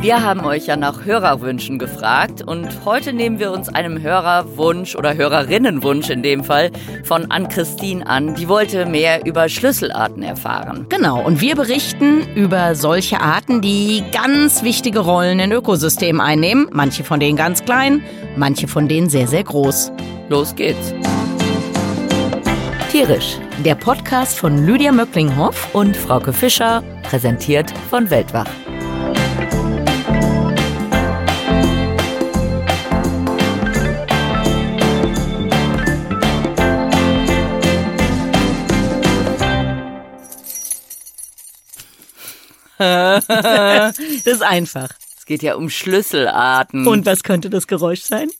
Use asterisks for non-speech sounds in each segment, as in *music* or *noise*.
Wir haben euch ja nach Hörerwünschen gefragt und heute nehmen wir uns einem Hörerwunsch oder Hörerinnenwunsch in dem Fall von Ann-Christine an. Die wollte mehr über Schlüsselarten erfahren. Genau, und wir berichten über solche Arten, die ganz wichtige Rollen in Ökosystemen einnehmen. Manche von denen ganz klein, manche von denen sehr, sehr groß. Los geht's. Tierisch, der Podcast von Lydia Möcklinghoff und Frauke Fischer, präsentiert von Weltwach. *laughs* das ist einfach. Es geht ja um Schlüsselarten. Und was könnte das Geräusch sein?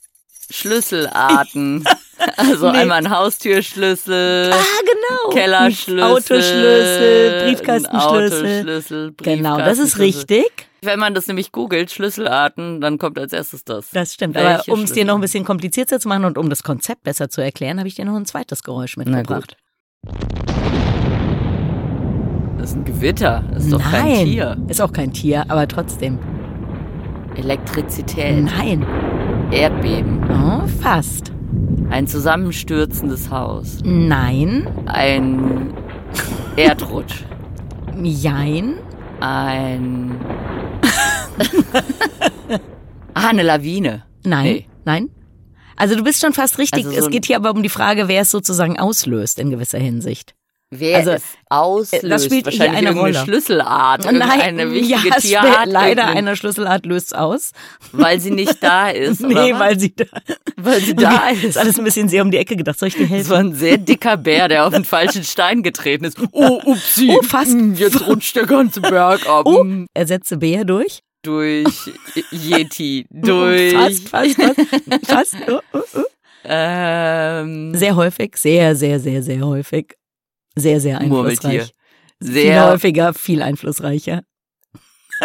Schlüsselarten. *laughs* Also nee. einmal ein Haustürschlüssel, ah, genau. Kellerschlüssel, Autoschlüssel, Briefkastenschlüssel. Autoschlüssel, Briefkastenschlüssel. Genau, das ist richtig. Wenn man das nämlich googelt, Schlüsselarten, dann kommt als erstes das. Das stimmt. Welche Aber um es dir noch ein bisschen komplizierter zu machen und um das Konzept besser zu erklären, habe ich dir noch ein zweites Geräusch mitgebracht. Das ist ein Gewitter. Das ist doch Nein, kein Tier. Ist auch kein Tier, aber trotzdem. Elektrizität. Nein. Erdbeben. Oh, fast. Ein zusammenstürzendes Haus. Nein. Ein Erdrutsch. Jein. Ein. *laughs* ah, eine Lawine. Nein. Nee. Nein. Also du bist schon fast richtig. Also so es geht hier aber um die Frage, wer es sozusagen auslöst in gewisser Hinsicht. Wer Also, es auslöst, das spielt hier wahrscheinlich eine Rolle. Schlüsselart, Nein, eine wichtige ja, Tierart, leider eine Schlüsselart löst aus. weil sie nicht da ist. *laughs* nee, oder weil sie da, weil sie da *laughs* ist ist. alles ein bisschen sehr um die Ecke gedacht. Soll ich dir Das helfen? war ein sehr dicker Bär, der auf den falschen Stein getreten ist. Oh, *laughs* upsi. Oh, fast. Hm, Jetzt rutscht der ganze Berg ab. Oh, Hm, ersetze Bär durch. Durch Yeti. Durch. Fast, fast, fast. fast. Oh, oh, oh. Ähm, Sehr häufig, sehr, sehr, sehr, sehr häufig. Sehr, sehr Murmeltier. einflussreich. Viel Sehr häufiger, viel einflussreicher.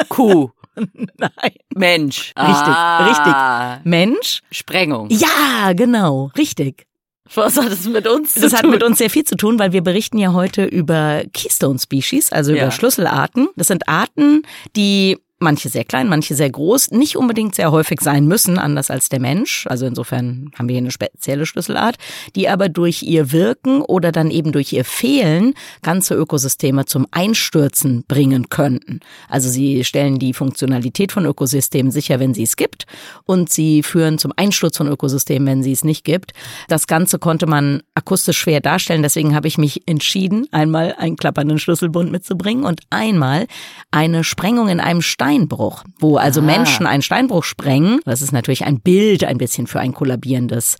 Kuh. *laughs* Nein. Mensch. Richtig, ah, Mensch? Sprengung. Ja, genau, richtig. Was hat es mit uns Das zu hat tun? mit uns sehr viel zu tun, weil wir berichten ja heute über Keystone Species, also Ja. über Schlüsselarten. Das sind Arten, die manche sehr klein, manche sehr groß, nicht unbedingt sehr häufig sein müssen, anders als der Mensch. Also insofern haben wir hier eine spezielle Schlüsselart, die aber durch ihr Wirken oder dann eben durch ihr Fehlen ganze Ökosysteme zum Einstürzen bringen könnten. Also sie stellen die Funktionalität von Ökosystemen sicher, wenn sie es gibt, und sie führen zum Einsturz von Ökosystemen, wenn sie es nicht gibt. Das Ganze konnte man akustisch schwer darstellen, deswegen habe ich mich entschieden, einmal einen klappernden Schlüsselbund mitzubringen und einmal eine Sprengung in einem Steinbruch, wo also Ah. Menschen einen Steinbruch sprengen. Das ist natürlich ein Bild ein bisschen für ein kollabierendes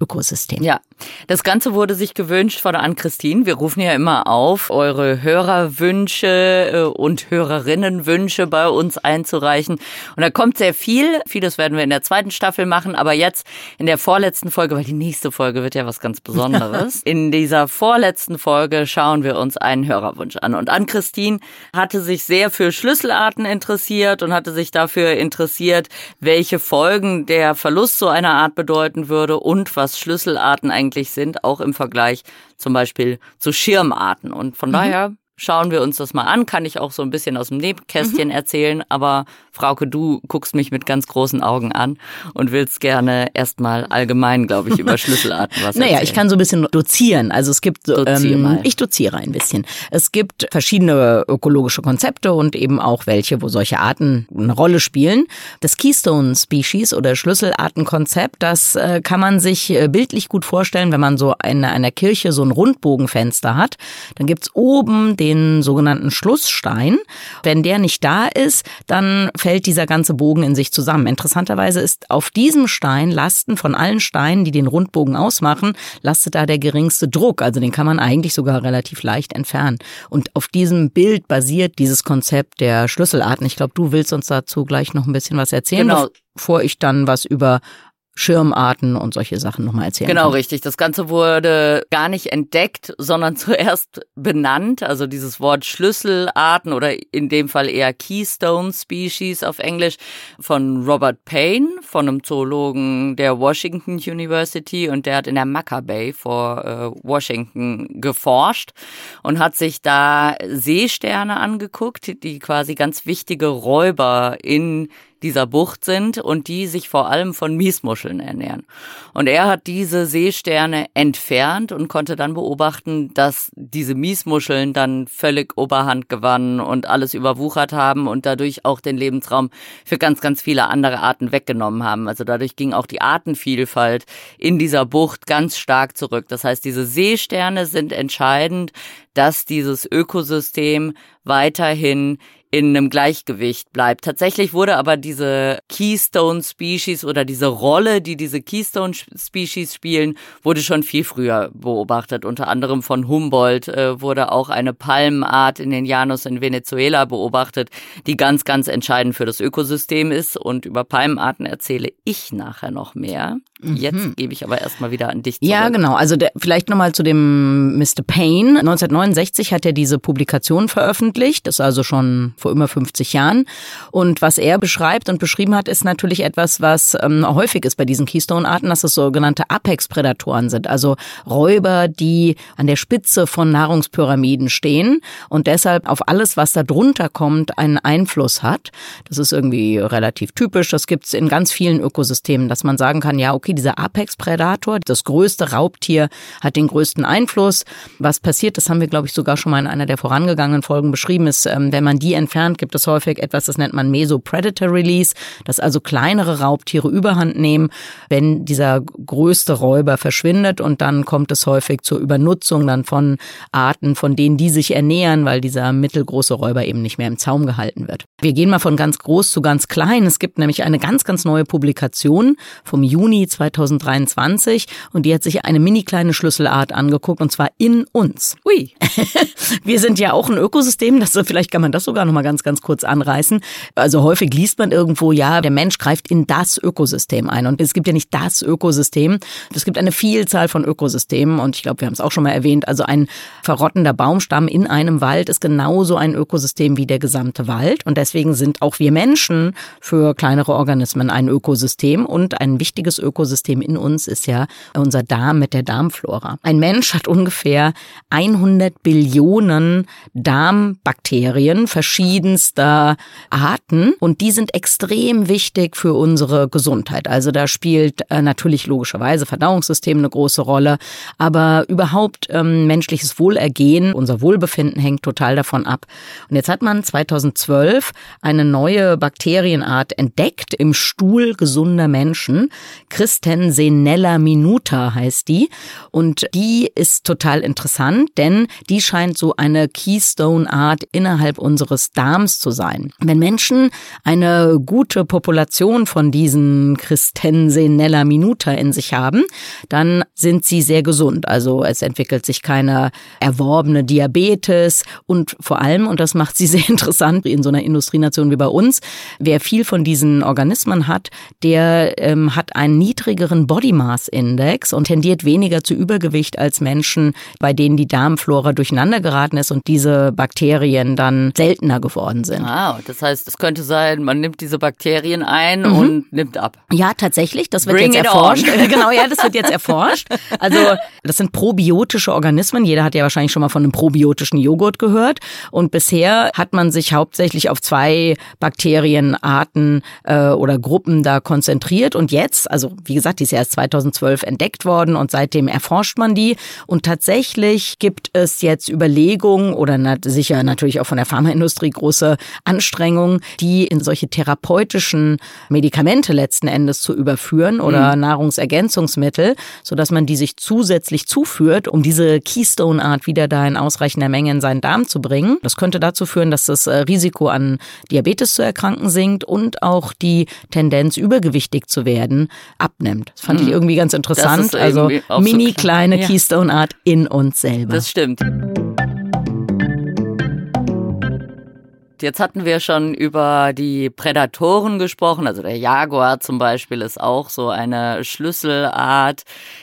Ökosystem. Ja, das Ganze wurde sich gewünscht von Ann-Christine. Wir rufen ja immer auf, eure Hörerwünsche äh, und Hörerinnenwünsche bei uns einzureichen. Und da kommt sehr viel. Vieles werden wir in der zweiten Staffel machen, aber jetzt in der vorletzten Folge, weil die nächste Folge wird ja was ganz Besonderes. *laughs* in dieser vorletzten Folge schauen wir uns einen Hörerwunsch an. Und Ann-Christine hatte sich sehr für Schlüsselarten interessiert und hatte sich dafür interessiert, welche Folgen der Verlust so einer Art bedeuten würde und was Schlüsselarten eigentlich sind, auch im Vergleich zum Beispiel zu Schirmarten. Und von daher schauen wir uns das mal an. Kann ich auch so ein bisschen aus dem Nebenkästchen erzählen, aber Frauke, du guckst mich mit ganz großen Augen an und willst gerne erstmal allgemein, glaube ich, über *laughs* Schlüsselarten was Naja, erzählen. ich kann so ein bisschen dozieren. Also es gibt, Dozier ähm, mal. ich doziere ein bisschen. Es gibt verschiedene ökologische Konzepte und eben auch welche, wo solche Arten eine Rolle spielen. Das Keystone Species oder Schlüsselartenkonzept, das äh, kann man sich äh, bildlich gut vorstellen, wenn man so in einer Kirche so ein Rundbogenfenster hat. Dann gibt's oben den sogenannten Schlussstein. Wenn der nicht da ist, dann fällt dieser ganze Bogen in sich zusammen. Interessanterweise ist auf diesem Stein lasten von allen Steinen, die den Rundbogen ausmachen, lastet da der geringste Druck. Also den kann man eigentlich sogar relativ leicht entfernen. Und auf diesem Bild basiert dieses Konzept der Schlüsselarten. Ich glaube, du willst uns dazu gleich noch ein bisschen was erzählen, Genau. bevor ich dann was über Schirmarten und solche Sachen nochmal erzählen Genau, kann. richtig. Das Ganze wurde gar nicht entdeckt, sondern *laughs* zuerst benannt. Also dieses Wort Schlüsselarten oder in dem Fall eher Keystone Species auf Englisch von Robert Payne, von einem Zoologen der Washington University und der hat in der Maca Bay vor äh, Washington geforscht und hat sich da Seesterne angeguckt, die quasi ganz wichtige Räuber in dieser Bucht sind und die sich vor allem von Miesmuscheln ernähren. Und er hat diese Seesterne entfernt und konnte dann beobachten, dass diese Miesmuscheln dann völlig Oberhand gewannen und alles überwuchert haben und dadurch auch den Lebensraum für ganz, ganz viele andere Arten weggenommen haben. Also dadurch ging auch die Artenvielfalt in dieser Bucht ganz stark zurück. Das heißt, diese Seesterne sind entscheidend, dass dieses Ökosystem weiterhin in einem Gleichgewicht bleibt. Tatsächlich wurde aber diese Keystone Species oder diese Rolle, die diese Keystone Species spielen, wurde schon viel früher beobachtet. Unter anderem von Humboldt äh, wurde auch eine Palmenart in den Llanos in Venezuela beobachtet, die ganz, ganz entscheidend für das Ökosystem ist. Und über Palmenarten erzähle ich nachher noch mehr. Jetzt mhm. gebe ich aber erstmal wieder an dich zurück. Ja, genau. Also der, vielleicht nochmal zu dem Mr. Payne. 1969 hat er diese Publikation veröffentlicht. Das ist also schon vor über 50 Jahren. Und was er beschreibt und beschrieben hat, ist natürlich etwas, was ähm, häufig ist bei diesen Keystone-Arten, dass es sogenannte Apex-Prädatoren sind. Also Räuber, die an der Spitze von Nahrungspyramiden stehen und deshalb auf alles, was da drunter kommt, einen Einfluss hat. Das ist irgendwie relativ typisch. Das gibt es in ganz vielen Ökosystemen, dass man sagen kann, ja, okay, dieser Apex-Prädator, das größte Raubtier, hat den größten Einfluss. Was passiert, das haben wir, glaube ich, sogar schon mal in einer der vorangegangenen Folgen beschrieben, ist, ähm, wenn man die entfernt, gibt es häufig etwas, das nennt man Meso-Predator-Release, dass also kleinere Raubtiere überhand nehmen, wenn dieser größte Räuber verschwindet und dann kommt es häufig zur Übernutzung dann von Arten, von denen die sich ernähren, weil dieser mittelgroße Räuber eben nicht mehr im Zaum gehalten wird. Wir gehen mal von ganz groß zu ganz klein. Es gibt nämlich eine ganz, ganz neue Publikation vom Juni 2023 und die hat sich eine mini kleine Schlüsselart angeguckt und zwar in uns. Ui. *laughs* Wir sind ja auch ein Ökosystem, das vielleicht kann man das sogar noch mal ganz ganz kurz anreißen. Also häufig liest man irgendwo, ja, der Mensch greift in das Ökosystem ein und es gibt ja nicht das Ökosystem. Es gibt eine Vielzahl von Ökosystemen und ich glaube, wir haben es auch schon mal erwähnt, also ein verrottender Baumstamm in einem Wald ist genauso ein Ökosystem wie der gesamte Wald und deswegen sind auch wir Menschen für kleinere Organismen ein Ökosystem und ein wichtiges Ökosystem in uns ist ja unser Darm mit der Darmflora. Ein Mensch hat ungefähr 100 Billionen Darmbakterien verschiedenster Arten und die sind extrem wichtig für unsere Gesundheit. Also da spielt äh, natürlich logischerweise Verdauungssystem eine große Rolle, aber überhaupt ähm, menschliches Wohlergehen, unser Wohlbefinden hängt total davon ab. Und jetzt hat man 2012 eine neue Bakterienart entdeckt im Stuhl gesunder Menschen. Christensenella minuta heißt die. Und die ist total interessant, denn die scheint so eine Keystone-Art innerhalb unseres Darms zu sein. Wenn Menschen eine gute Population von diesen Christensenella minuta in sich haben, dann sind sie sehr gesund. Also es entwickelt sich keine erworbene Diabetes und vor allem, und das macht sie *laughs* sehr interessant in so einer Industrienation wie bei uns, wer viel von diesen Organismen hat, der ähm, hat einen niedrigeren Body Mass Index und tendiert weniger zu Übergewicht als Menschen, bei denen die Darmflora durcheinander geraten ist und diese Bakterien dann seltener geworden sind. Ah, das heißt, es könnte sein, man nimmt diese Bakterien ein mhm. und nimmt ab. Ja, tatsächlich, das wird Bring jetzt erforscht. *laughs* genau, ja, das wird jetzt erforscht. Also, das sind probiotische Organismen. Jeder hat ja wahrscheinlich schon mal von einem probiotischen Joghurt gehört und bisher hat man sich hauptsächlich auf zwei Bakterienarten äh, oder Gruppen da konzentriert und jetzt, also wie gesagt, die ist ja erst 2012 entdeckt worden und seitdem erforscht man die und tatsächlich gibt es jetzt Überlegungen oder sicher natürlich auch von der Pharmaindustrie große Anstrengungen, die in solche therapeutischen Medikamente letzten Endes zu überführen oder mhm. Nahrungsergänzungsmittel, so dass man die sich zusätzlich zuführt, um diese Keystone-Art wieder da in ausreichender Menge in seinen Darm zu bringen. Das könnte dazu führen, dass das äh, Risiko an Diabetes zu erkranken sinkt und auch die Tendenz übergewichtig zu werden abnimmt. Das fand mhm. ich irgendwie ganz interessant. Also mini so kleine ja. Keystone-Art in uns selber. Das stimmt. Jetzt hatten wir schon über die Prädatoren gesprochen. Also der Jaguar zum Beispiel ist auch so eine Schlüsselart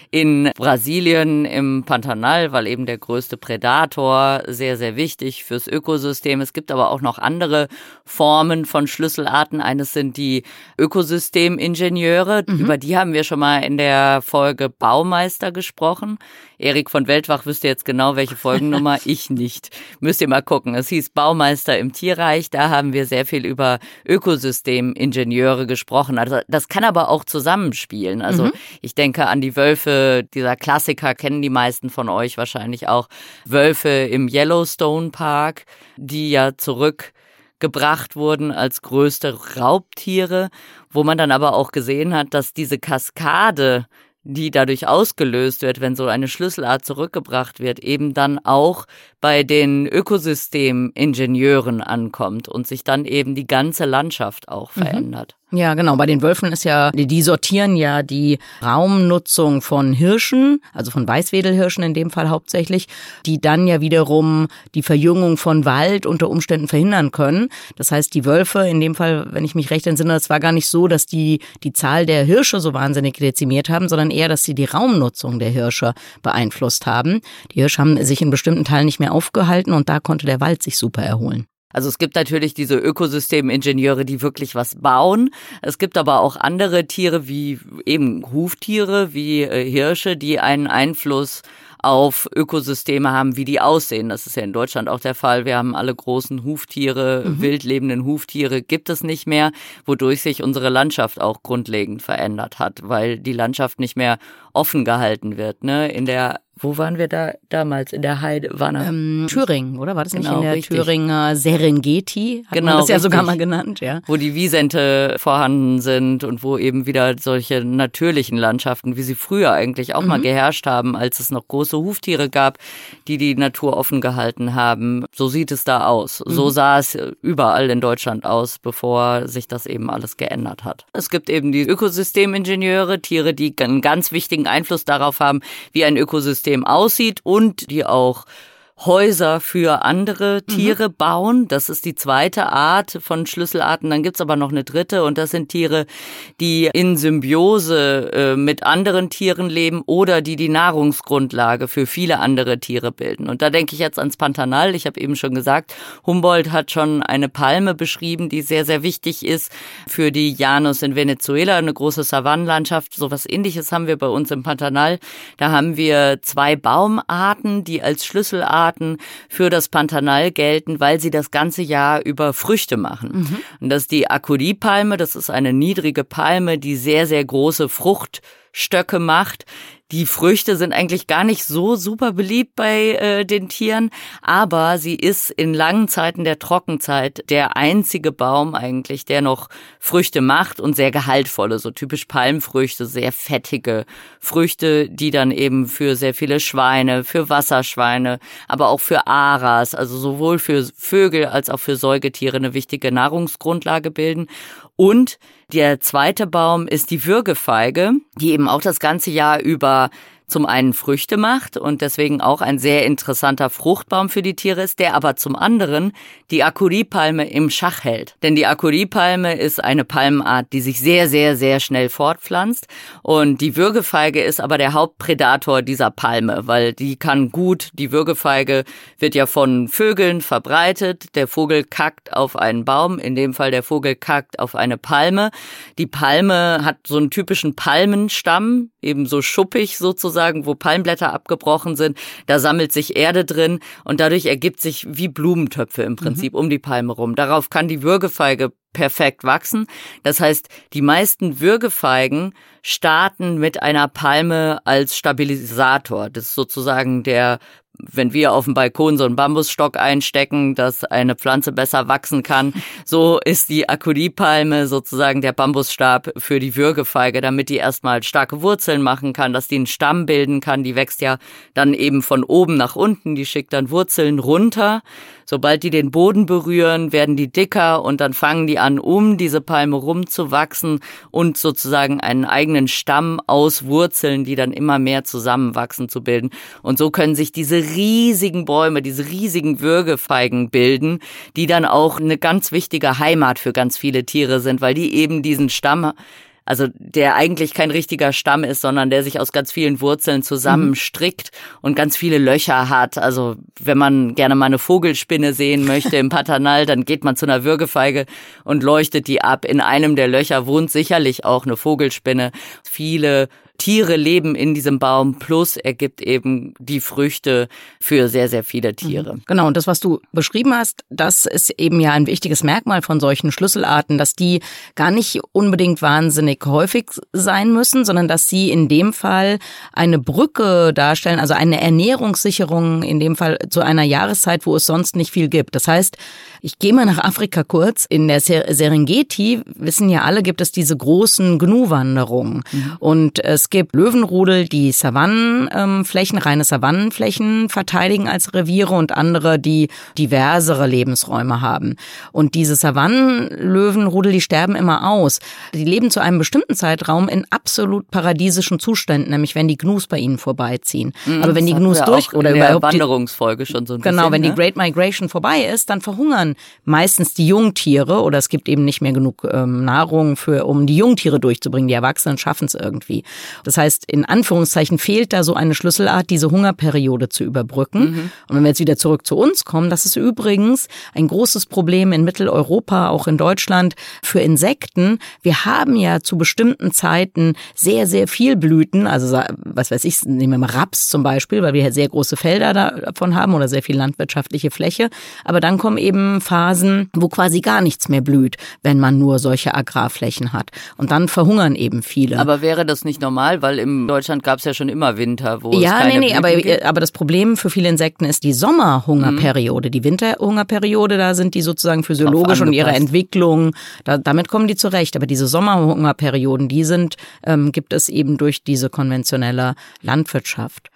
in Brasilien im Pantanal, weil eben der größte Prädator sehr, sehr wichtig fürs Ökosystem. Es gibt aber auch noch andere Formen von Schlüsselarten. Eines sind die Ökosystemingenieure. Mhm. Über die haben wir schon mal in der Folge Baumeister gesprochen. Erik von Weltwach wüsste jetzt genau, welche Folgennummer, *laughs* ich nicht. Müsst ihr mal gucken. Es hieß Baumeister im Tierreich. Da haben wir sehr viel über Ökosystemingenieure gesprochen. Also das kann aber auch zusammenspielen. Also mhm. ich denke an die Wölfe, dieser Klassiker kennen die meisten von euch wahrscheinlich auch. Wölfe im Yellowstone Park, die ja zurück gebracht wurden als größte Raubtiere, wo man dann aber auch gesehen hat, dass diese Kaskade die dadurch ausgelöst wird, wenn so eine Schlüsselart zurückgebracht wird, eben dann auch bei den Ökosystemingenieuren ankommt und sich dann eben die ganze Landschaft auch mhm. verändert. Ja, genau. Bei den Wölfen ist ja, die, sortieren ja die Raumnutzung von Hirschen, also von Weißwedelhirschen in dem Fall hauptsächlich, die dann ja wiederum die Verjüngung von Wald unter Umständen verhindern können. Das heißt, die Wölfe, in dem Fall, wenn ich mich recht entsinne, es war gar nicht so, dass die die Zahl der Hirsche so wahnsinnig dezimiert haben, sondern eher, dass sie die Raumnutzung der Hirsche beeinflusst haben. Die Hirsche haben sich in bestimmten Teilen nicht mehr aufgehalten und da konnte der Wald sich super erholen. Also es gibt natürlich diese Ökosystemingenieure, die wirklich was bauen. Es gibt aber auch andere Tiere wie eben Huftiere, wie äh, Hirsche, die einen Einfluss auf Ökosysteme haben, wie die aussehen. Das ist ja in Deutschland auch der Fall. Wir haben alle großen Huftiere, mhm. wild lebenden Huftiere gibt es nicht mehr, wodurch sich unsere Landschaft auch grundlegend verändert hat, weil die Landschaft nicht mehr offen gehalten wird. Ne? In der wo waren wir da damals? In der Heide? War ähm, Thüringen, oder? War das genau, nicht in der richtig. Thüringer Serengeti? Hat genau, man das ja richtig. sogar mal genannt, ja. Wo die Wiesente vorhanden sind und wo eben wieder solche natürlichen Landschaften, wie sie früher eigentlich auch mhm. mal geherrscht haben, als es noch große Huftiere gab, die die Natur offen gehalten haben. So sieht es da aus. Mhm. So sah es überall in Deutschland aus, bevor sich das eben alles geändert hat. Es gibt eben die Ökosystemingenieure, Tiere, die einen ganz wichtigen Einfluss darauf haben, wie ein Ökosystem Ökosystem aussieht und die auch Häuser für andere Tiere mhm. bauen. Das ist die zweite Art von Schlüsselarten. Dann gibt's aber noch eine dritte und das sind Tiere, die in Symbiose äh, mit anderen Tieren leben oder die die Nahrungsgrundlage für viele andere Tiere bilden. Und da denke ich jetzt ans Pantanal. Ich habe eben schon gesagt, Humboldt hat schon eine Palme beschrieben, die sehr, sehr wichtig ist für die Janus in Venezuela, eine große Savannenlandschaft. So was ähnliches haben wir bei uns im Pantanal. Da haben wir zwei Baumarten, die als Schlüsselart Staaten für das Pantanal gelten, weil sie das ganze Jahr über Früchte machen. Mhm. Und das ist die Akuri-Palme, das ist eine niedrige Palme, die sehr, sehr große Fruchtstöcke macht, die Früchte sind eigentlich gar nicht so super beliebt bei äh, den Tieren, aber sie ist in langen Zeiten der Trockenzeit der einzige Baum eigentlich, der noch Früchte macht und sehr gehaltvolle, so typisch Palmfrüchte, sehr fettige Früchte, die dann eben für sehr viele Schweine, für Wasserschweine, aber auch für Aras, also sowohl für Vögel als auch für Säugetiere eine wichtige Nahrungsgrundlage bilden. Und der zweite Baum ist die Würgefeige, die eben auch das ganze Jahr über zum einen Früchte macht und deswegen auch ein sehr interessanter Fruchtbaum für die Tiere ist, der aber zum anderen die Akuripalme im Schach hält. Denn die Akuripalme ist eine Palmenart, die sich sehr, sehr, sehr schnell fortpflanzt und die Würgefeige ist aber der Hauptprädator dieser Palme, weil die kann gut, die Würgefeige wird ja von Vögeln verbreitet, der Vogel kackt auf einen Baum, in dem Fall der Vogel kackt auf eine Palme. Die Palme hat so einen typischen Palmenstamm, eben so schuppig sozusagen, wo Palmblätter abgebrochen sind. Da sammelt sich Erde drin und dadurch ergibt sich wie Blumentöpfe im Prinzip mhm. um die Palme rum. Darauf kann die Würgefeige perfekt wachsen. Das heißt, die meisten Würgefeigen starten mit einer Palme als Stabilisator. Das ist sozusagen der wenn wir auf dem Balkon so einen Bambusstock einstecken, dass eine Pflanze besser wachsen kann, so ist die Akuripalme sozusagen der Bambusstab für die Würgefeige, damit die erstmal starke Wurzeln machen kann, dass die einen Stamm bilden kann. Die wächst ja dann eben von oben nach unten, die schickt dann Wurzeln runter Sobald die den Boden berühren, werden die dicker und dann fangen die an, um diese Palme rumzuwachsen und sozusagen einen eigenen Stamm aus Wurzeln, die dann immer mehr zusammenwachsen, zu bilden. Und so können sich diese riesigen Bäume, diese riesigen Würgefeigen bilden, die dann auch eine ganz wichtige Heimat für ganz viele Tiere sind, weil die eben diesen Stamm also der eigentlich kein richtiger Stamm ist, sondern der sich aus ganz vielen Wurzeln zusammenstrickt mhm. und ganz viele Löcher hat. Also wenn man gerne mal eine Vogelspinne sehen möchte im *laughs* Paternal, dann geht man zu einer Würgefeige und leuchtet die ab. In einem der Löcher wohnt sicherlich auch eine Vogelspinne. Viele Tiere leben in diesem Baum, plus er gibt eben die Früchte für sehr, sehr viele Tiere. Mhm. Genau, und das, was du beschrieben hast, das ist eben ja ein wichtiges Merkmal von solchen Schlüsselarten, dass die gar nicht unbedingt wahnsinnig häufig sein müssen, sondern dass sie in dem Fall eine Brücke darstellen, also eine Ernährungssicherung in dem Fall zu einer Jahreszeit, wo es sonst nicht viel gibt. Das heißt, ich gehe mal nach Afrika kurz. In der Serengeti, wissen ja alle, gibt es diese großen Gnu-Wanderungen. Mhm. Und es gibt Löwenrudel, die Savannenflächen, reine Savannenflächen verteidigen als Reviere und andere, die diversere Lebensräume haben. Und diese Savannenlöwenrudel, die sterben immer aus. Die leben zu einem bestimmten Zeitraum in absolut paradiesischen Zuständen, nämlich wenn die Gnus bei ihnen vorbeiziehen. Mhm, Aber wenn die Gnus durch oder überhaupt Wanderungsfolge schon so ein Genau, bisschen, wenn ne? die Great Migration vorbei ist, dann verhungern meistens die Jungtiere oder es gibt eben nicht mehr genug ähm, Nahrung für, um die Jungtiere durchzubringen. Die Erwachsenen schaffen es irgendwie. Das heißt, in Anführungszeichen fehlt da so eine Schlüsselart, diese Hungerperiode zu überbrücken. Mhm. Und wenn wir jetzt wieder zurück zu uns kommen, das ist übrigens ein großes Problem in Mitteleuropa, auch in Deutschland, für Insekten. Wir haben ja zu bestimmten Zeiten sehr, sehr viel Blüten. Also, was weiß ich, nehmen wir mal Raps zum Beispiel, weil wir sehr große Felder davon haben oder sehr viel landwirtschaftliche Fläche. Aber dann kommen eben Phasen, wo quasi gar nichts mehr blüht, wenn man nur solche Agrarflächen hat. Und dann verhungern eben viele. Aber wäre das nicht normal? Normal, weil in Deutschland gab es ja schon immer Winter, wo ja, es keine nee, nee, aber, gibt. aber das Problem für viele Insekten ist die Sommerhungerperiode. Mhm. Die Winterhungerperiode, da sind die sozusagen physiologisch und ihre Entwicklung, da, damit kommen die zurecht. Aber diese Sommerhungerperioden, die sind, ähm, gibt es eben durch diese konventionelle Landwirtschaft.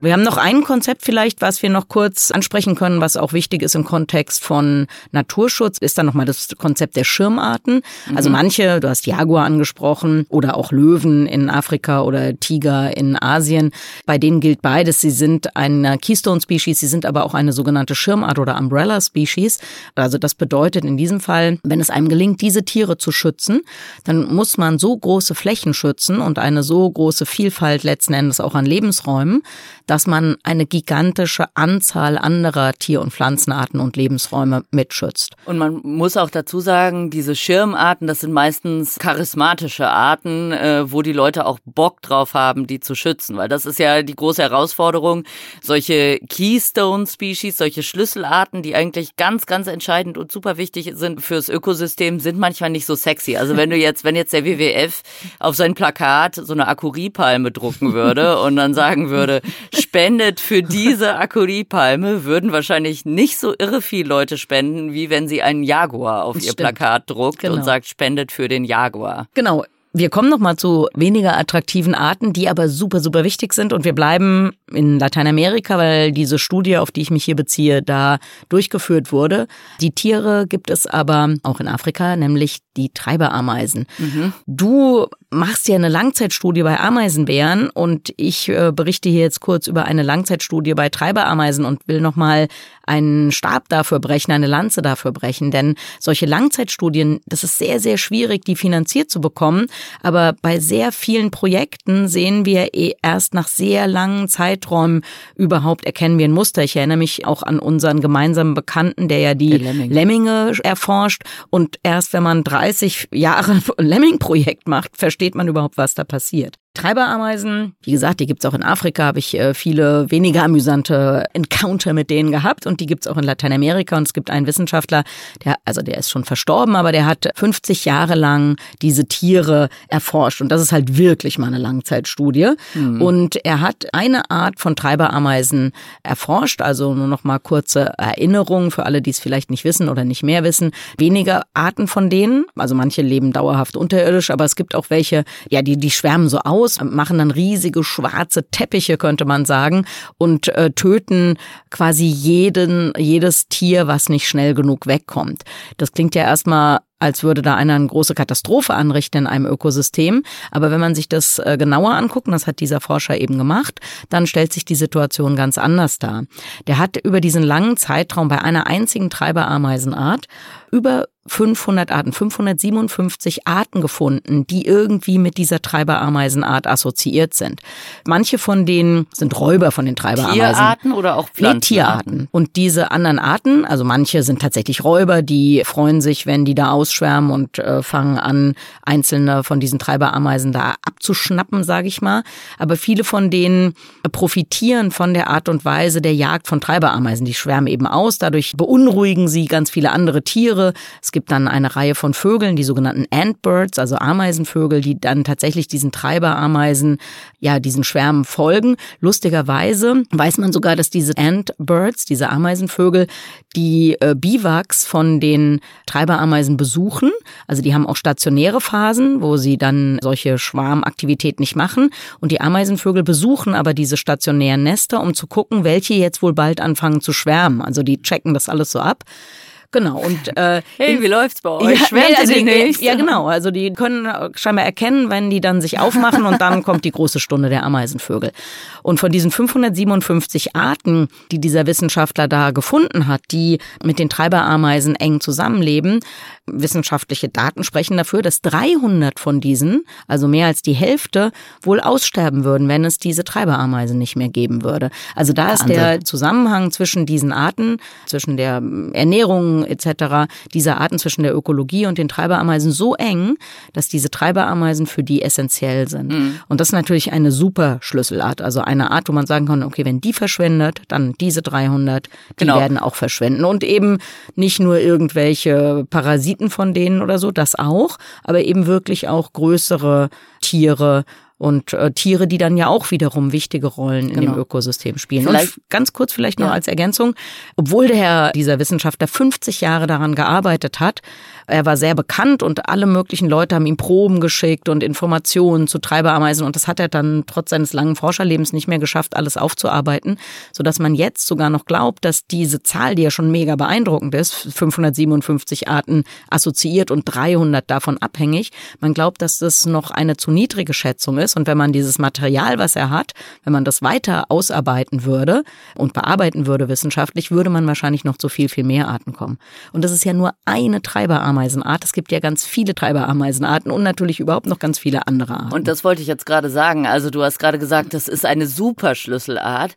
Wir haben noch ein Konzept vielleicht, was wir noch kurz ansprechen können, was auch wichtig ist im Kontext von Naturschutz, ist dann nochmal das Konzept der Schirmarten. Also mhm. manche, du hast Jaguar angesprochen oder auch Löwen in Afrika oder Tiger in Asien. Bei denen gilt beides. Sie sind eine Keystone Species, sie sind aber auch eine sogenannte Schirmart oder Umbrella Species. Also das bedeutet in diesem Fall, wenn es einem gelingt, diese Tiere zu schützen, dann muss man so große Flächen schützen und eine so große Vielfalt letzten Endes auch an Lebensräumen, dass man eine gigantische Anzahl anderer Tier- und Pflanzenarten und Lebensräume mitschützt. Und man muss auch dazu sagen, diese Schirmarten, das sind meistens charismatische Arten, äh, wo die Leute auch Bock drauf haben, die zu schützen, weil das ist ja die große Herausforderung. Solche Keystone-Species, solche Schlüsselarten, die eigentlich ganz, ganz entscheidend und super wichtig sind fürs Ökosystem, sind manchmal nicht so sexy. Also wenn du jetzt, wenn jetzt der WWF auf sein Plakat so eine Akuripalme drucken würde und dann sagen würde, spendet für diese Akuripalme, würden wahrscheinlich nicht so irre viele Leute spenden, wie wenn sie einen Jaguar auf ihr Plakat druckt genau. und sagt, spendet für den Jaguar. Genau. Wir kommen noch mal zu weniger attraktiven Arten, die aber super, super wichtig sind. Und wir bleiben in Lateinamerika, weil diese Studie, auf die ich mich hier beziehe, da durchgeführt wurde. Die Tiere gibt es aber auch in Afrika, nämlich die Treiberameisen. Mhm. Du machst ja eine Langzeitstudie bei Ameisenbären und ich äh, berichte hier jetzt kurz über eine Langzeitstudie bei Treiberameisen und will noch mal einen Stab dafür brechen, eine Lanze dafür brechen, denn solche Langzeitstudien, das ist sehr sehr schwierig, die finanziert zu bekommen, aber bei sehr vielen Projekten sehen wir eh erst nach sehr langen Zeiträumen überhaupt erkennen wir ein Muster. Ich erinnere mich auch an unseren gemeinsamen Bekannten, der ja die Lemming. Lemminge erforscht und erst wenn man 30 Jahre *laughs* Lemming-Projekt macht, versteht man überhaupt, was da passiert. Treiberameisen, wie gesagt, die gibt's auch in Afrika, habe ich äh, viele weniger amüsante Encounter mit denen gehabt und die gibt's auch in Lateinamerika und es gibt einen Wissenschaftler, der, also der ist schon verstorben, aber der hat 50 Jahre lang diese Tiere erforscht und das ist halt wirklich mal eine Langzeitstudie. Mhm. und er hat eine Art von Treiberameisen erforscht, also nur noch mal kurze Erinnerungen für alle, die es vielleicht nicht wissen oder nicht mehr wissen, weniger Arten von denen, also manche leben dauerhaft unterirdisch, aber es gibt auch welche, ja, die, die schwärmen so aus, los, machen dann riesige schwarze Teppiche, könnte man sagen, und äh, töten quasi jeden, jedes Tier, was nicht schnell genug wegkommt. Das klingt ja erstmal als würde da einer eine große Katastrophe anrichten in einem Ökosystem. Aber wenn man sich das äh, genauer anguckt, und das hat dieser Forscher eben gemacht, dann stellt sich die Situation ganz anders dar. Der hat über diesen langen Zeitraum bei einer einzigen Treiberameisenart über 500 Arten, 557 Arten gefunden, die irgendwie mit dieser Treiberameisenart assoziiert sind. Manche von denen sind Räuber von den Treibeameisen. Tierarten oder auch Pflanzenarten? Nee, Tierarten. Und diese anderen Arten, also manche sind tatsächlich Räuber, die freuen sich, wenn die da ausschwärmen und äh, fangen an, einzelne von diesen Treibeameisen da abzuschnappen, sage ich mal. Aber viele von denen profitieren von der Art und Weise der Jagd von Treibeameisen. Die schwärmen eben aus, dadurch beunruhigen sie ganz viele andere Tiere. Es gibt dann eine Reihe von Vögeln, die sogenannten Antbirds, also Ameisenvögel, die dann tatsächlich diesen Treiberameisen, ja, diesen Schwärmen folgen. Lustigerweise weiß man sogar, dass diese Antbirds, diese Ameisenvögel, die äh, Biwaks von den Treiberameisen besuchen. Also die haben auch stationäre Phasen, wo sie dann solche Schwarmaktivität nicht machen. Und die Ameisenvögel besuchen aber diese stationären Nester, um zu gucken, welche jetzt wohl bald anfangen zu schwärmen. Also die checken das alles so ab. Genau. Und äh, hey, wie läuft's bei euch? Ja, Schwärmt nee, also die nicht? Ja, genau. Also die können scheinbar erkennen, wenn die dann sich aufmachen und dann kommt die große Stunde der Ameisenvögel. Und von diesen 557 Arten, die dieser Wissenschaftler da gefunden hat, die mit den Treiberameisen eng zusammenleben, wissenschaftliche Daten sprechen dafür, dass 300 von diesen, also mehr als die Hälfte, wohl aussterben würden, wenn es diese Treiberameisen nicht mehr geben würde. Also da ist der Zusammenhang zwischen diesen Arten, zwischen der Ernährung etc., dieser Arten zwischen der Ökologie und den Treiberameisen so eng, dass diese Treiberameisen für die essentiell sind. Mhm. Und das ist natürlich eine super Schlüsselart, also eine Art, wo man sagen kann, okay, wenn die verschwindet, dann diese 300, die genau. werden auch verschwinden. Und eben nicht nur irgendwelche Parasiten von denen oder so, das auch, aber eben wirklich auch größere Tiere und äh, Tiere, die dann ja auch wiederum wichtige Rollen genau. in dem genau. Ökosystem spielen. Vielleicht, und ganz kurz vielleicht noch ja. als Ergänzung, obwohl der Herr, dieser Wissenschaftler 50 Jahre daran gearbeitet hat, er war sehr bekannt und alle möglichen Leute haben ihm Proben geschickt und Informationen zu Treiberameisen und das hat er dann trotz seines langen Forscherlebens nicht mehr geschafft, alles aufzuarbeiten, sodass man jetzt sogar noch glaubt, dass diese Zahl, die ja schon mega beeindruckend ist, 557 Arten assoziiert und 300 davon abhängig, man glaubt, dass das noch eine zu niedrige Schätzung ist und wenn man dieses Material, was er hat, wenn man das weiter ausarbeiten würde und bearbeiten würde wissenschaftlich, würde man wahrscheinlich noch zu viel, viel mehr Arten kommen. Und das ist ja nur eine Treiberarme Treiberameisenart. Es gibt ja ganz viele Treiberameisenarten und natürlich überhaupt noch ganz viele andere Arten. Und das wollte ich jetzt gerade sagen. Also du hast gerade gesagt, das ist eine Superschlüsselart.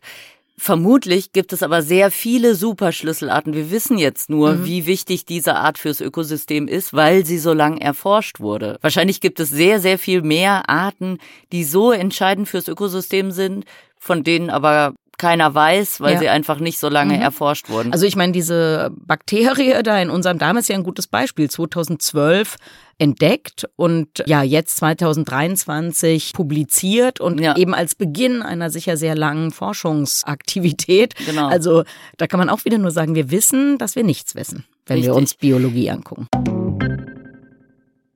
Vermutlich gibt es aber sehr viele Superschlüsselarten. Wir wissen jetzt nur, mhm. wie wichtig diese Art fürs Ökosystem ist, weil sie so lang erforscht wurde. Wahrscheinlich gibt es sehr, sehr viel mehr Arten, die so entscheidend fürs Ökosystem sind, von denen aber keiner weiß, weil ja. sie einfach nicht so lange mhm. erforscht wurden. Also ich meine, diese Bakterie da in unserem Darm ist ja ein gutes Beispiel. 2012 entdeckt und ja jetzt 2023 publiziert und ja. eben als Beginn einer sicher sehr langen Forschungsaktivität. Genau. Also da kann man auch wieder nur sagen, wir wissen, dass wir nichts wissen, wenn Richtig. wir uns Biologie angucken.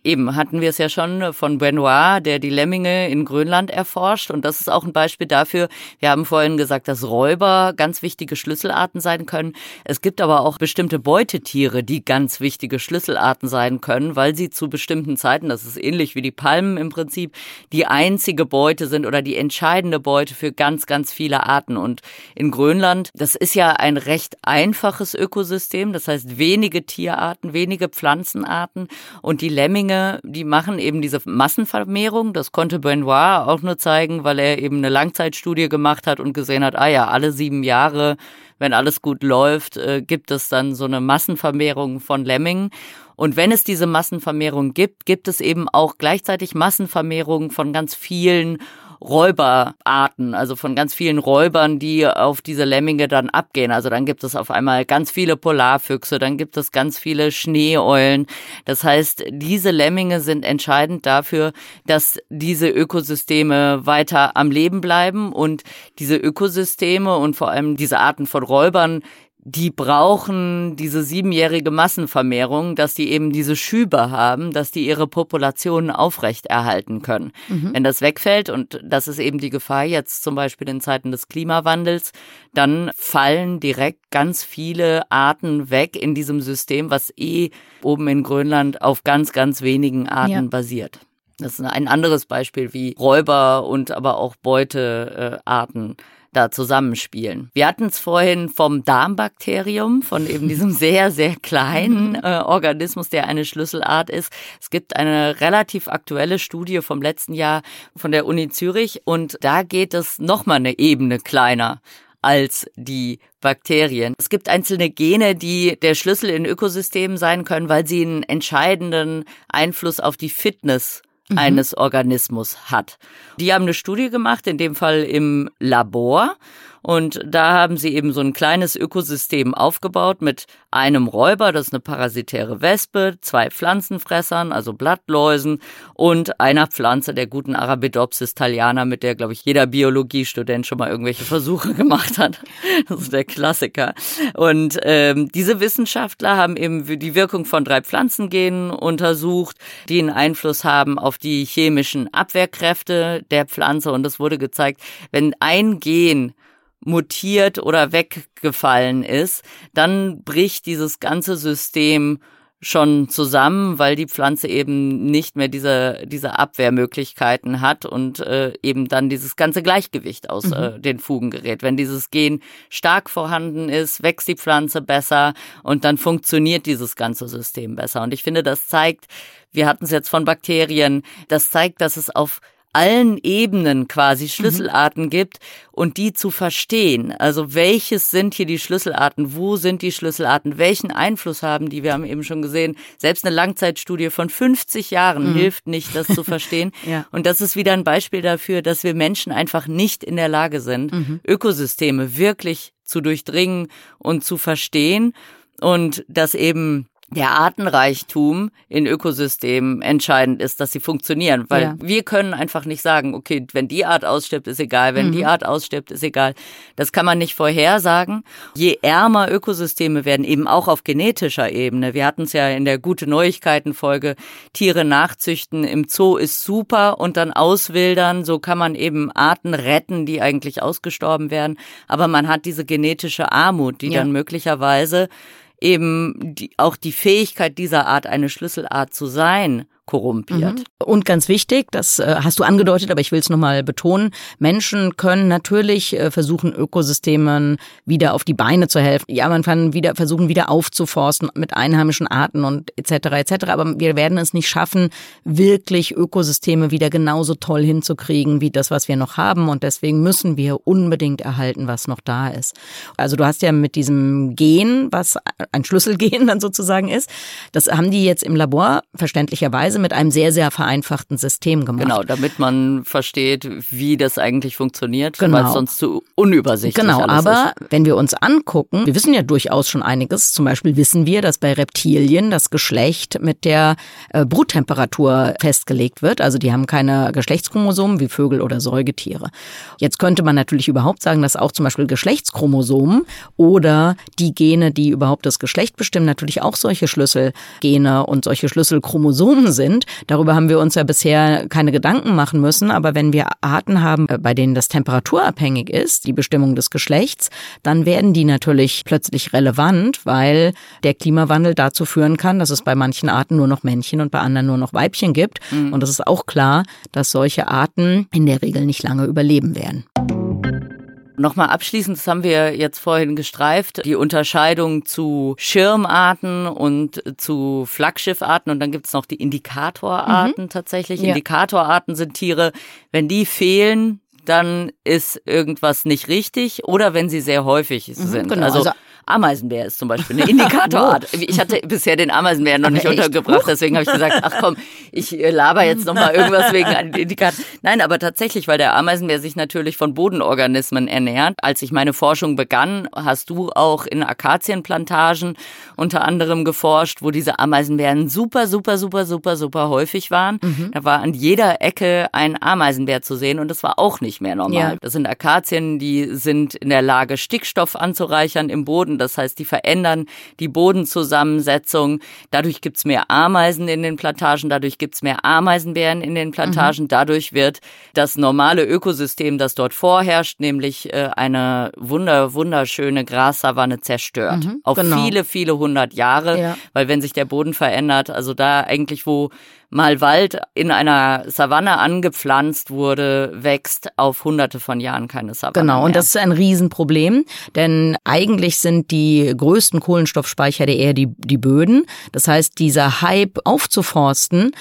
Eben hatten wir es ja schon von Benoit, der die Lemminge in Grönland erforscht. Und das ist auch ein Beispiel dafür. Wir haben vorhin gesagt, dass Räuber ganz wichtige Schlüsselarten sein können. Es gibt aber auch bestimmte Beutetiere, die ganz wichtige Schlüsselarten sein können, weil sie zu bestimmten Zeiten, das ist ähnlich wie die Palmen im Prinzip, die einzige Beute sind oder die entscheidende Beute für ganz, ganz viele Arten. Und in Grönland, das ist ja ein recht einfaches Ökosystem. Das heißt wenige Tierarten, wenige Pflanzenarten und die Lemminge Dinge, die machen eben diese Massenvermehrung. Das konnte Benoit auch nur zeigen, weil er eben eine Langzeitstudie gemacht hat und gesehen hat, ah ja, alle sieben Jahre, wenn alles gut läuft, äh, gibt es dann so eine Massenvermehrung von Lemmingen. Und wenn es diese Massenvermehrung gibt, gibt es eben auch gleichzeitig Massenvermehrung von ganz vielen Räuberarten, also von ganz vielen Räubern, die auf diese Lemminge dann abgehen. Also dann gibt es auf einmal ganz viele Polarfüchse, dann gibt es ganz viele Schneeeulen. Das heißt, diese Lemminge sind entscheidend dafür, dass diese Ökosysteme weiter am Leben bleiben und diese Ökosysteme und vor allem diese Arten von Räubern die brauchen diese siebenjährige Massenvermehrung, dass die eben diese Schübe haben, dass die ihre Populationen aufrechterhalten können. Mhm. Wenn das wegfällt, und das ist eben die Gefahr jetzt zum Beispiel in Zeiten des Klimawandels, dann fallen direkt ganz viele Arten weg in diesem System, was eh oben in Grönland auf ganz, ganz wenigen Arten ja. basiert. Das ist ein anderes Beispiel, wie Räuber und aber auch Beutearten da zusammenspielen. Wir hatten es vorhin vom Darmbakterium, von eben diesem *laughs* sehr, sehr kleinen äh, Organismus, der eine Schlüsselart ist. Es gibt eine relativ aktuelle Studie vom letzten Jahr von der Uni Zürich und da geht es nochmal eine Ebene kleiner als die Bakterien. Es gibt einzelne Gene, die der Schlüssel in Ökosystemen sein können, weil sie einen entscheidenden Einfluss auf die Fitness mhm. eines Organismus hat. Die haben eine Studie gemacht, in dem Fall im Labor. Und da haben sie eben so ein kleines Ökosystem aufgebaut mit einem Räuber, das ist eine parasitäre Wespe, zwei Pflanzenfressern, also Blattläusen und einer Pflanze der guten Arabidopsis thaliana, mit der, glaube ich, jeder Biologiestudent schon mal irgendwelche Versuche *laughs* gemacht hat. Das ist der Klassiker. Und ähm, diese Wissenschaftler haben eben die Wirkung von drei Pflanzengenen untersucht, die einen Einfluss haben auf die chemischen Abwehrkräfte der Pflanze. Und es wurde gezeigt, wenn ein Gen mutiert oder weggefallen ist, dann bricht dieses ganze System schon zusammen, weil die Pflanze eben nicht mehr diese, diese Abwehrmöglichkeiten hat und äh, eben dann dieses ganze Gleichgewicht aus mhm. äh, den Fugen gerät. Wenn dieses Gen stark vorhanden ist, wächst die Pflanze besser und dann funktioniert dieses ganze System besser. Und ich finde, das zeigt, wir hatten es jetzt von Bakterien, das zeigt, dass es auf allen Ebenen quasi Schlüsselarten mhm. gibt und die zu verstehen. Also welches sind hier die Schlüsselarten? Wo sind die Schlüsselarten? Welchen Einfluss haben die? Wir haben eben schon gesehen, selbst eine Langzeitstudie von 50 Jahren mhm. hilft nicht, das zu *laughs* verstehen. ja. Und das ist wieder ein Beispiel dafür, dass wir Menschen einfach nicht in der Lage sind, mhm. Ökosysteme wirklich zu durchdringen und zu verstehen und dass eben der Artenreichtum in Ökosystemen entscheidend ist, dass sie funktionieren. Weil ja. wir können einfach nicht sagen, okay, wenn die Art ausstirbt, ist egal, wenn mhm. die Art ausstirbt, ist egal. Das kann man nicht vorhersagen. Je ärmer Ökosysteme werden, eben auch auf genetischer Ebene. Wir hatten es ja in der gute Neuigkeiten-Folge, Tiere nachzüchten im Zoo ist super und dann auswildern. So kann man eben Arten retten, die eigentlich ausgestorben werden. Aber man hat diese genetische Armut, die ja. dann möglicherweise eben die, auch die Fähigkeit dieser Art, eine Schlüsselart zu sein, korrumpiert. Mhm. Und ganz wichtig, das äh, hast du angedeutet, aber ich will es nochmal betonen, Menschen können natürlich äh, versuchen, Ökosystemen wieder auf die Beine zu helfen. Ja, man kann wieder versuchen, wieder aufzuforsten mit einheimischen Arten und etc. etc. Aber wir werden es nicht schaffen, wirklich Ökosysteme wieder genauso toll hinzukriegen wie das, was wir noch haben. Und deswegen müssen wir unbedingt erhalten, was noch da ist. Also du hast ja mit diesem Gen, was ein Schlüsselgen *laughs* dann sozusagen ist, das haben die jetzt im Labor verständlicherweise Weise mit einem sehr, sehr vereinfachten System gemacht. Genau, damit man versteht, wie das eigentlich funktioniert, genau. weil es sonst zu unübersichtlich Genau, aber ist. wenn wir uns angucken, wir wissen ja durchaus schon einiges. Zum Beispiel wissen wir, dass bei Reptilien das Geschlecht mit der äh, Bruttemperatur festgelegt wird. Also die haben keine Geschlechtschromosomen wie Vögel oder Säugetiere. Jetzt könnte man natürlich überhaupt sagen, dass auch zum Beispiel Geschlechtschromosomen oder die Gene, die überhaupt das Geschlecht bestimmen, natürlich auch solche Schlüsselgene und solche Schlüsselchromosomen sind sind. Darüber haben wir uns ja bisher keine Gedanken machen müssen. Aber wenn wir Arten haben, äh, bei denen das temperaturabhängig ist, die Bestimmung des Geschlechts, dann werden die natürlich plötzlich relevant, weil der Klimawandel dazu führen kann, dass es bei manchen Arten nur noch Männchen und bei anderen nur noch Weibchen gibt. Mhm. Und es ist auch klar, dass solche Arten in der Regel nicht lange überleben werden. Nochmal abschließend, das haben wir jetzt vorhin gestreift, die Unterscheidung zu Schirmarten und zu Flaggschiffarten und dann gibt's noch die Indikatorarten mhm. tatsächlich. Ja. Indikatorarten sind Tiere, wenn die fehlen, dann ist irgendwas nicht richtig oder wenn sie sehr häufig mhm, sind. Genau. Also, also Ameisenbär ist zum Beispiel eine Indikatorart. *laughs* ich hatte bisher den Ameisenbär noch nicht untergebracht, deswegen habe ich gesagt, ach komm, ich äh, laber jetzt noch mal irgendwas wegen einem Indikator. Nein, aber tatsächlich, weil der Ameisenbär sich natürlich von Bodenorganismen ernährt. Als ich meine Forschung begann, hast du auch in Akazienplantagen unter anderem geforscht, wo diese Ameisenbären super, super, super, super, super häufig waren. Mhm. Da war an jeder Ecke ein Ameisenbär zu sehen und das war auch nicht mehr normal. Ja. Das sind Akazien, die sind in der Lage, Stickstoff anzureichern im Boden Boden. Das heißt, die verändern die Bodenzusammensetzung. Dadurch gibt's mehr Ameisen in den Plantagen, dadurch gibt's mehr Ameisenbären in den Plantagen. Mhm. Dadurch wird das normale Ökosystem, das dort vorherrscht, nämlich äh, eine wunder, wunderschöne Grassavanne zerstört. Mhm, Auf genau. viele, viele hundert Jahre. Ja. Weil wenn sich der Boden verändert, also da eigentlich, wo mal Wald in einer Savanne angepflanzt wurde, wächst auf hunderte von Jahren keine Savanne. Genau, mehr. und das ist ein Riesenproblem, denn eigentlich sind die größten Kohlenstoffspeicher der Erde die, die Böden. Das heißt, dieser Hype aufzuforsten,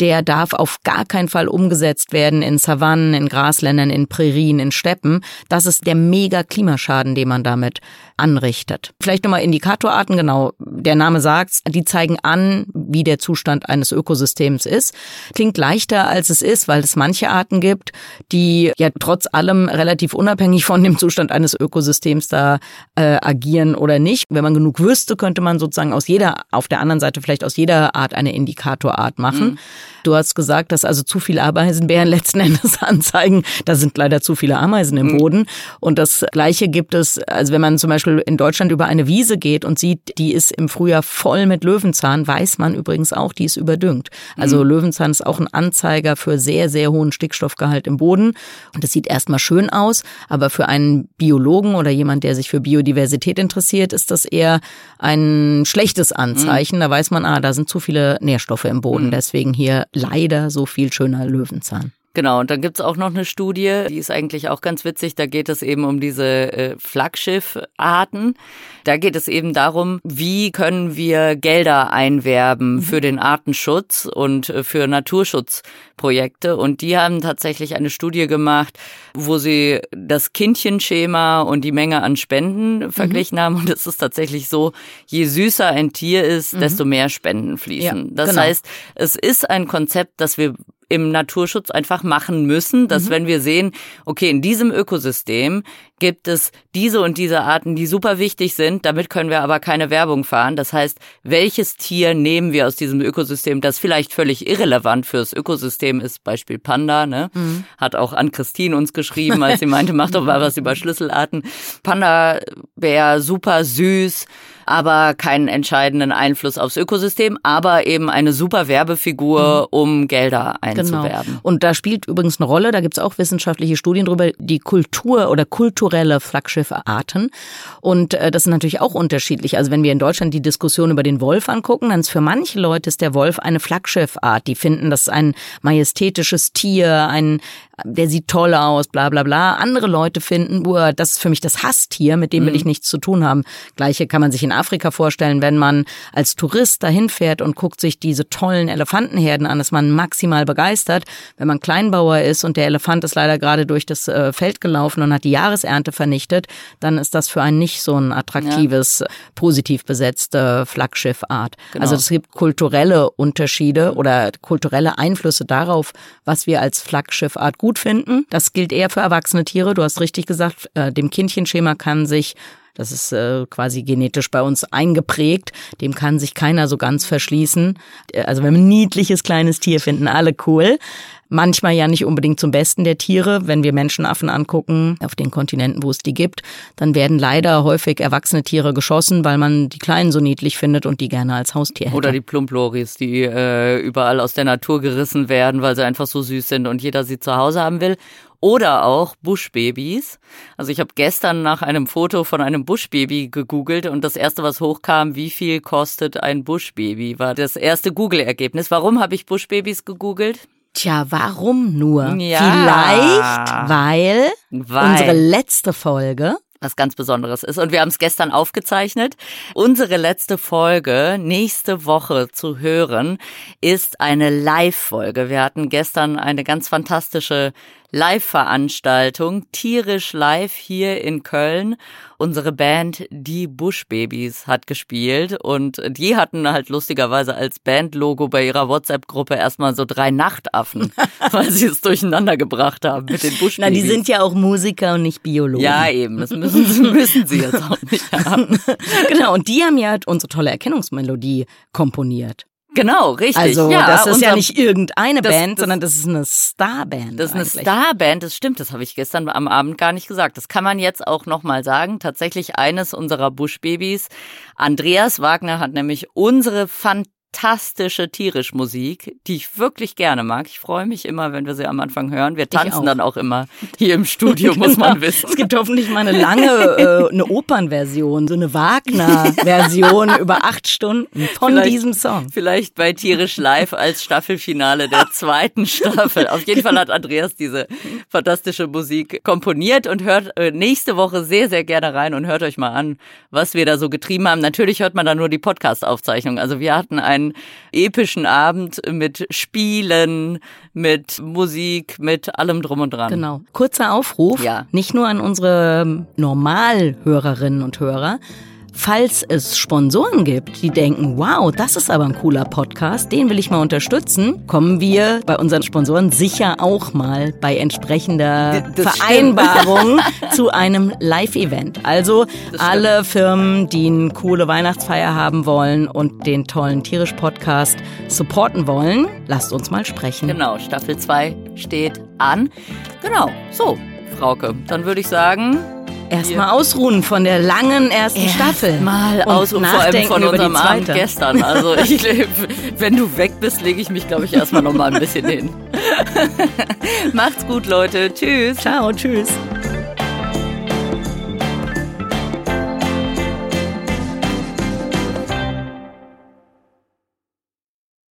der darf auf gar keinen Fall umgesetzt werden in Savannen, in Grasländern, in Prärien, in Steppen. Das ist der mega Klimaschaden, den man damit anrichtet. Vielleicht nochmal Indikatorarten, genau, der Name sagt, die zeigen an, wie der Zustand eines Ökosystems ist. Klingt leichter, als es ist, weil es manche Arten gibt, die ja trotz allem relativ unabhängig von dem Zustand eines Ökosystems da äh, agieren oder nicht. Wenn man genug wüsste, könnte man sozusagen aus jeder, auf der anderen Seite vielleicht aus jeder Art eine Indikatorart machen. Mhm. Du hast gesagt, dass also zu viele Ameisenbären *laughs* letzten Endes anzeigen, da sind leider zu viele Ameisen im mhm. Boden. Und das Gleiche gibt es, also wenn man zum Beispiel in Deutschland über eine Wiese geht und sieht, die ist im Frühjahr voll mit Löwenzahn, weiß man übrigens auch, die ist überdüngt. Also mhm. Löwenzahn ist auch ein Anzeiger für sehr, sehr hohen Stickstoffgehalt im Boden. Und das sieht erstmal schön aus, aber für einen Biologen oder jemand, der sich für Biodiversität interessiert, ist das eher ein schlechtes Anzeichen. Mhm. Da weiß man, ah, da sind zu viele Nährstoffe im Boden. Deswegen hier leider so viel schöner Löwenzahn. Genau, und dann gibt's auch noch eine Studie, die ist eigentlich auch ganz witzig. Da geht es eben um diese äh, Flaggschiffarten. Da geht es eben darum, wie können wir Gelder einwerben mhm. für den Artenschutz und äh, für Naturschutzprojekte. Und die haben tatsächlich eine Studie gemacht, wo sie das Kindchenschema und die Menge an Spenden mhm. verglichen haben. Und es ist tatsächlich so, je süßer ein Tier ist, mhm. desto mehr Spenden fließen. Ja, das genau. heißt, es ist ein Konzept, das wir im Naturschutz einfach machen müssen, dass mhm. wenn wir sehen, okay, in diesem Ökosystem gibt es diese und diese Arten, die super wichtig sind, damit können wir aber keine Werbung fahren. Das heißt, welches Tier nehmen wir aus diesem Ökosystem, das vielleicht völlig irrelevant fürs Ökosystem ist, Beispiel Panda, ne? Mhm. Hat auch an Christine uns geschrieben, als sie meinte, mach doch mal was *laughs* über Schlüsselarten. Panda wäre super süß, aber keinen entscheidenden Einfluss aufs Ökosystem, aber eben eine super Werbefigur, mhm. um Gelder einzuwerben. Genau. Und da spielt übrigens eine Rolle, da gibt's auch wissenschaftliche Studien drüber, die Kultur oder kulturelle Flaggschiffarten. Und äh, das ist natürlich auch unterschiedlich. Also wenn wir in Deutschland die Diskussion über den Wolf angucken, dann ist für manche Leute ist der Wolf eine Flaggschiffart. Die finden, das ist ein majestätisches Tier, ein der sieht toll aus, bla bla bla. Andere Leute finden, uh, das ist für mich das Hasstier, mit dem will ich mhm. nichts zu tun haben. Gleiche kann man sich in Afrika vorstellen, wenn man als Tourist dahin fährt und guckt sich diese tollen Elefantenherden an, ist man maximal begeistert. Wenn man Kleinbauer ist und der Elefant ist leider gerade durch das äh, Feld gelaufen und hat die Jahresernte vernichtet, dann ist das für einen nicht so ein attraktives, ja. positiv besetzte Flaggschiffart. Genau. Also es gibt kulturelle Unterschiede oder kulturelle Einflüsse darauf, was wir als Flaggschiffart gut finden. Das gilt eher für erwachsene Tiere. Du hast richtig gesagt, äh, dem Kindchenschema kann sich das ist äh, quasi genetisch bei uns eingeprägt. Dem kann sich keiner so ganz verschließen. Äh, also wenn wir ein niedliches kleines Tier finden, alle cool. Manchmal ja nicht unbedingt zum Besten der Tiere. Wenn wir Menschenaffen angucken, auf den Kontinenten, wo es die gibt, dann werden leider häufig erwachsene Tiere geschossen, weil man die Kleinen so niedlich findet und die gerne als Haustier hätte. Oder die Plumploris, die äh, überall aus der Natur gerissen werden, weil sie einfach so süß sind und jeder sie zu Hause haben will. Oder auch Buschbabys. Also ich habe gestern nach einem Foto von einem Buschbaby gegoogelt und das erste, was hochkam, wie viel kostet ein Buschbaby, war das erste Google-Ergebnis. Warum habe ich Buschbabys gegoogelt? Tja, warum nur? Ja. Vielleicht, weil, weil unsere letzte Folge was ganz Besonderes ist. Und wir haben es gestern aufgezeichnet. Unsere letzte Folge nächste Woche zu hören ist eine Live-Folge. Wir hatten gestern eine ganz fantastische Live-Veranstaltung, tierisch live hier in Köln. Unsere Band Die Buschbabys hat gespielt und die hatten halt lustigerweise als Bandlogo bei ihrer WhatsApp-Gruppe erstmal so drei Nachtaffen, *laughs* weil sie es durcheinander gebracht haben mit den Buschbabys. Na, die sind ja auch Musiker und nicht Biologen. Ja, eben. Das müssen, sie, *laughs* müssen sie jetzt auch nicht haben. genau. Und die haben ja unsere tolle Erkennungsmelodie komponiert. Genau, richtig. Also ja, das ist ja nicht irgendeine Das- Band, das- sondern das ist eine Starband. Das ist eine eigentlich. Starband, das stimmt, das habe ich gestern am Abend gar nicht gesagt. Das kann man jetzt auch nochmal sagen. Tatsächlich eines unserer Buschbabys. Andreas Wagner hat nämlich unsere fantastische Tierisch-Musik, die ich wirklich gerne mag. Ich freue mich immer, wenn wir sie am Anfang hören. Wir tanzen auch. dann auch immer hier im Studio, *laughs* muss man Genau. wissen. Es gibt hoffentlich mal eine lange, äh, eine Opernversion, so eine Wagner-Version *laughs* über acht Stunden von Vielleicht- diesem Song. Vielleicht bei Tierisch Live als Staffelfinale der *laughs* zweiten Staffel. Auf jeden Fall hat Andreas diese fantastische Musik komponiert und hört äh, nächste Woche sehr, sehr gerne rein und hört euch mal an, was wir da so getrieben haben. Natürlich hört man da nur die Podcast-Aufzeichnung. Also wir hatten einen epischen Abend mit Spielen, mit Musik, mit allem drum und dran. Genau. Kurzer Aufruf, Ja. nicht nur an unsere Normalhörerinnen und Hörer. Falls es Sponsoren gibt, die denken, wow, das ist aber ein cooler Podcast, den will ich mal unterstützen, kommen wir bei unseren Sponsoren sicher auch mal bei entsprechender das Vereinbarung *laughs* zu einem Live-Event. Also alle Firmen, die eine coole Weihnachtsfeier haben wollen und den tollen Tierisch-Podcast supporten wollen, lasst uns mal sprechen. Genau, Staffel 2 steht an. Genau, so, Frauke, dann würde ich sagen, Erstmal ausruhen von der langen ersten Staffel. Mal Und aus und vor allem von unserem Abend gestern. Also *laughs* ich, wenn du weg bist, lege ich mich, glaube ich, erstmal noch mal ein bisschen hin. *laughs* Macht's gut, Leute. Tschüss. Ciao, tschüss.